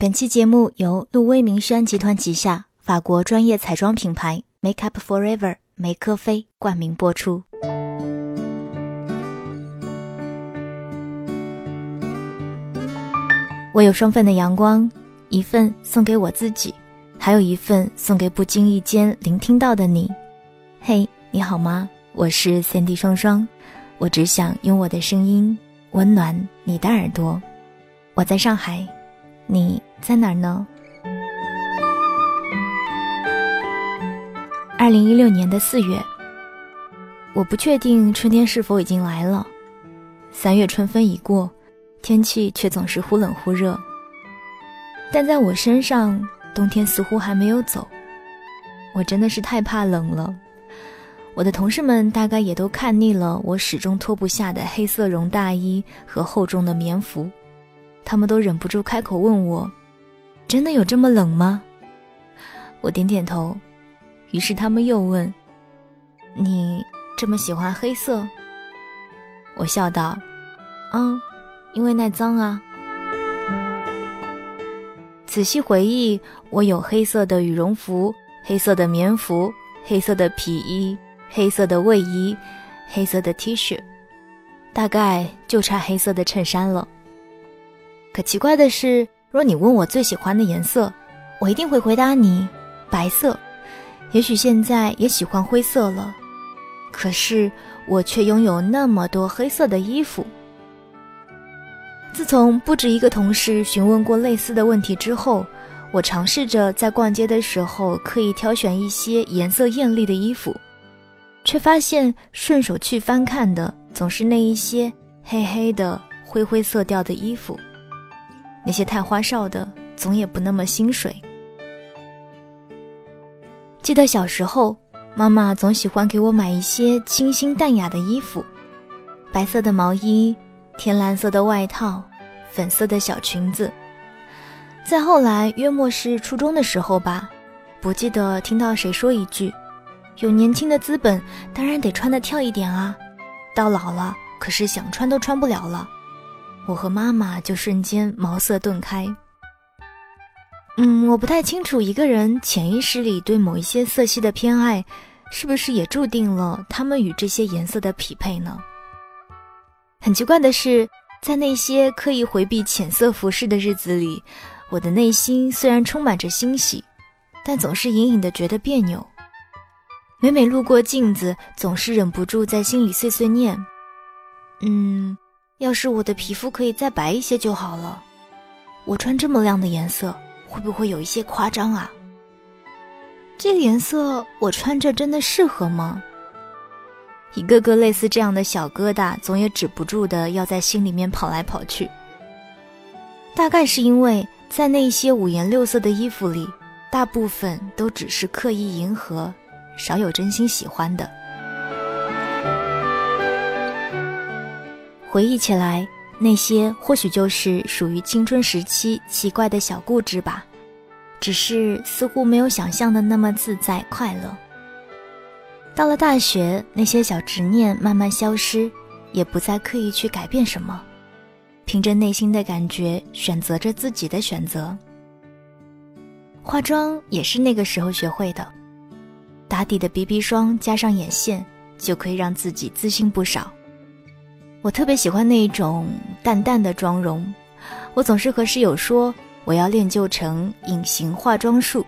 本期节目由陆威明轩集团旗下法国专业彩妆品牌 Make Up Forever 梅科菲冠名播出。我有双份的阳光，一份送给我自己，还有一份送给不经意间聆听到的你。嘿，你好吗？我是 Cindy 双双，我只想用我的声音温暖你的耳朵。我在上海。你在哪儿呢？二零一六年的四月，我不确定春天是否已经来了。三月春分已过，天气却总是忽冷忽热。但在我身上，冬天似乎还没有走。我真的是太怕冷了。我的同事们大概也都看腻了我始终脱不下的黑色绒大衣和厚重的棉服。他们都忍不住开口问我：“真的有这么冷吗？”我点点头。于是他们又问：“你这么喜欢黑色？”我笑道：“嗯，因为耐脏啊。”仔细回忆，我有黑色的羽绒服、黑色的棉服、黑色的皮衣、黑色的卫衣、黑色的 T 恤，大概就差黑色的衬衫了。可奇怪的是，若你问我最喜欢的颜色，我一定会回答你白色。也许现在也喜欢灰色了，可是我却拥有那么多黑色的衣服。自从不止一个同事询问过类似的问题之后，我尝试着在逛街的时候刻意挑选一些颜色艳丽的衣服，却发现顺手去翻看的总是那一些黑黑的灰灰色调的衣服。那些太花哨的，总也不那么心水。记得小时候，妈妈总喜欢给我买一些清新淡雅的衣服，白色的毛衣、天蓝色的外套、粉色的小裙子。再后来，约莫是初中的时候吧，不记得听到谁说一句：“有年轻的资本，当然得穿得跳一点啊。到老了，可是想穿都穿不了了。”我和妈妈就瞬间茅塞顿开。嗯，我不太清楚一个人潜意识里对某一些色系的偏爱，是不是也注定了他们与这些颜色的匹配呢？很奇怪的是，在那些刻意回避浅色服饰的日子里，我的内心虽然充满着欣喜，但总是隐隐的觉得别扭。每每路过镜子，总是忍不住在心里碎碎念：嗯。要是我的皮肤可以再白一些就好了。我穿这么亮的颜色，会不会有一些夸张啊？这个颜色我穿着真的适合吗？一个个类似这样的小疙瘩，总也止不住的要在心里面跑来跑去。大概是因为在那些五颜六色的衣服里，大部分都只是刻意迎合，少有真心喜欢的。回忆起来，那些或许就是属于青春时期奇怪的小固执吧，只是似乎没有想象的那么自在快乐。到了大学，那些小执念慢慢消失，也不再刻意去改变什么，凭着内心的感觉选择着自己的选择。化妆也是那个时候学会的，打底的 BB 霜加上眼线，就可以让自己自信不少。我特别喜欢那种淡淡的妆容，我总是和室友说我要练就成隐形化妆术。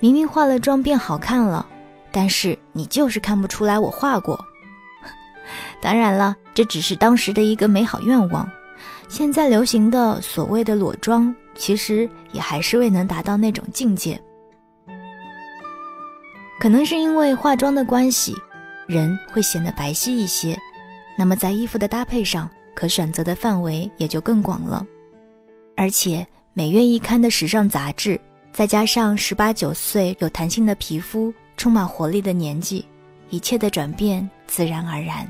明明化了妆变好看了，但是你就是看不出来我化过。当然了，这只是当时的一个美好愿望。现在流行的所谓的裸妆，其实也还是未能达到那种境界。可能是因为化妆的关系，人会显得白皙一些。那么在衣服的搭配上，可选择的范围也就更广了。而且每月一刊的时尚杂志，再加上十八九岁有弹性的皮肤、充满活力的年纪，一切的转变自然而然。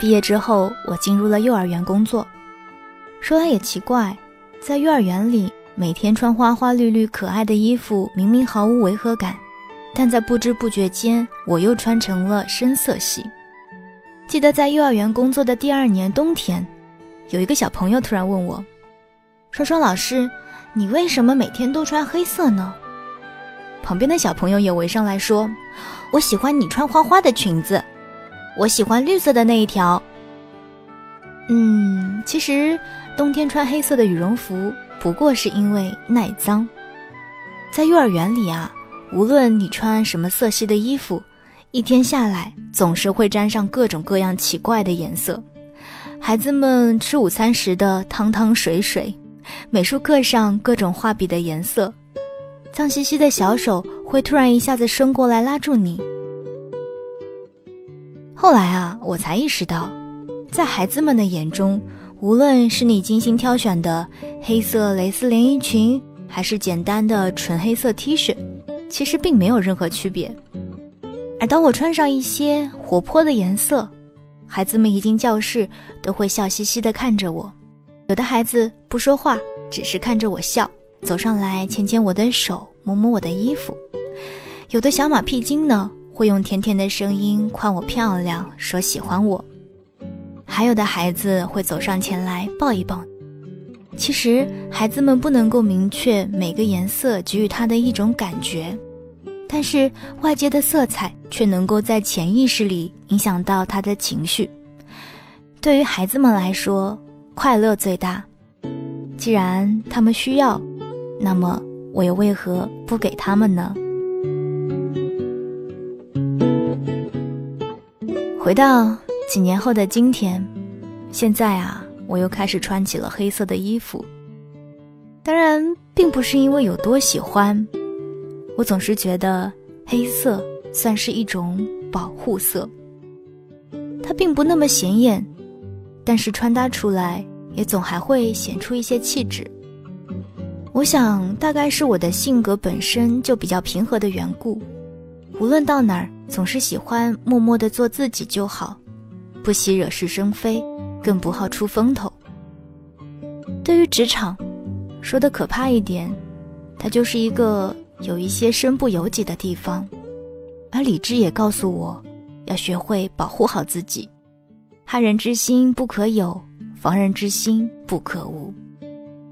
毕业之后，我进入了幼儿园工作。说来也奇怪，在幼儿园里。每天穿花花绿绿可爱的衣服，明明毫无违和感，但在不知不觉间，我又穿成了深色系。记得在幼儿园工作的第二年冬天，有一个小朋友突然问我：“双双老师，你为什么每天都穿黑色呢？”旁边的小朋友也围上来说：“我喜欢你穿花花的裙子，我喜欢绿色的那一条。”嗯，其实冬天穿黑色的羽绒服不过是因为耐脏。在幼儿园里啊，无论你穿什么色系的衣服，一天下来总是会沾上各种各样奇怪的颜色。孩子们吃午餐时的汤汤水水，美术课上各种画笔的颜色，脏兮兮的小手会突然一下子伸过来拉住你。后来啊，我才意识到。在孩子们的眼中，无论是你精心挑选的黑色蕾丝连衣裙，还是简单的纯黑色 T 恤，其实并没有任何区别。而当我穿上一些活泼的颜色，孩子们一进教室都会笑嘻嘻地看着我。有的孩子不说话，只是看着我笑，走上来牵牵我的手，摸摸我的衣服。有的小马屁精呢，会用甜甜的声音夸我漂亮，说喜欢我。还有的孩子会走上前来抱一抱。其实孩子们不能够明确每个颜色给予他的一种感觉，但是外界的色彩却能够在潜意识里影响到他的情绪。对于孩子们来说，快乐最大。既然他们需要，那么我又为何不给他们呢？回到。几年后的今天，现在啊，我又开始穿起了黑色的衣服。当然，并不是因为有多喜欢，我总是觉得黑色算是一种保护色。它并不那么显眼，但是穿搭出来也总还会显出一些气质。我想，大概是我的性格本身就比较平和的缘故，无论到哪儿，总是喜欢默默的做自己就好。不喜惹是生非，更不好出风头。对于职场，说的可怕一点，它就是一个有一些身不由己的地方。而理智也告诉我，要学会保护好自己。害人之心不可有，防人之心不可无。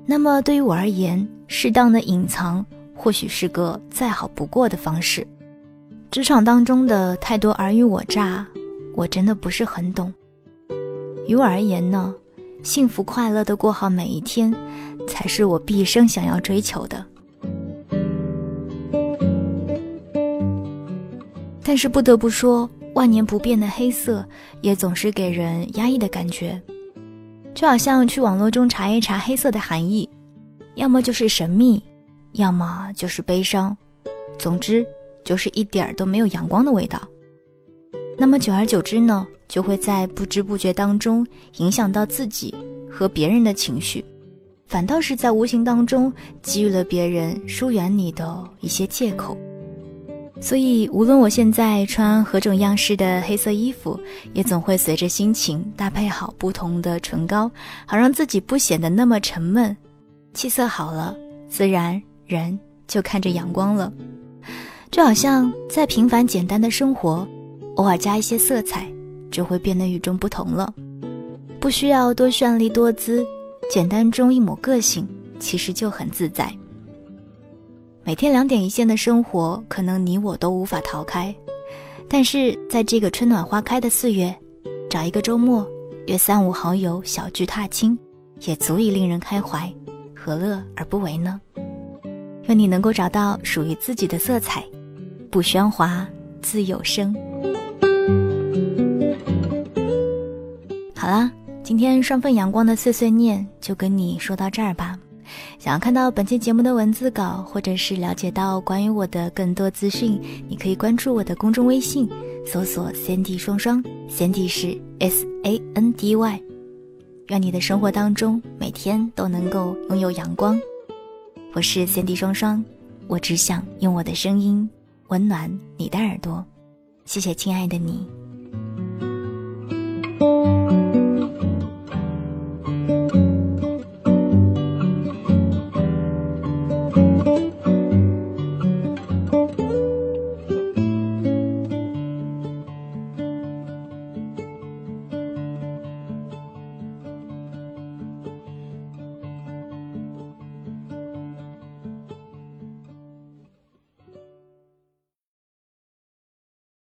那么对于我而言，适当的隐藏或许是个再好不过的方式。职场当中的太多尔虞我诈。我真的不是很懂。于我而言呢，幸福快乐的过好每一天，才是我毕生想要追求的。但是不得不说，万年不变的黑色也总是给人压抑的感觉，就好像去网络中查一查黑色的含义，要么就是神秘，要么就是悲伤，总之就是一点儿都没有阳光的味道。那么久而久之呢，就会在不知不觉当中影响到自己和别人的情绪，反倒是在无形当中给予了别人疏远你的一些借口。所以，无论我现在穿何种样式的黑色衣服，也总会随着心情搭配好不同的唇膏，好让自己不显得那么沉闷。气色好了，自然人就看着阳光了。就好像在平凡简单的生活。偶尔加一些色彩，就会变得与众不同了。不需要多绚丽多姿，简单中一抹个性，其实就很自在。每天两点一线的生活，可能你我都无法逃开。但是在这个春暖花开的四月，找一个周末，约三五好友小聚踏青，也足以令人开怀，何乐而不为呢？愿你能够找到属于自己的色彩，不喧哗，自有声。好啦，今天双份阳光的碎碎念就跟你说到这儿吧。想要看到本期节目的文字稿，或者是了解到关于我的更多资讯，你可以关注我的公众微信，搜索 “Sandy 双双 ”，Sandy 是 S A N D Y。愿你的生活当中每天都能够拥有阳光。我是 Sandy 双双，我只想用我的声音温暖你的耳朵。谢谢，亲爱的你。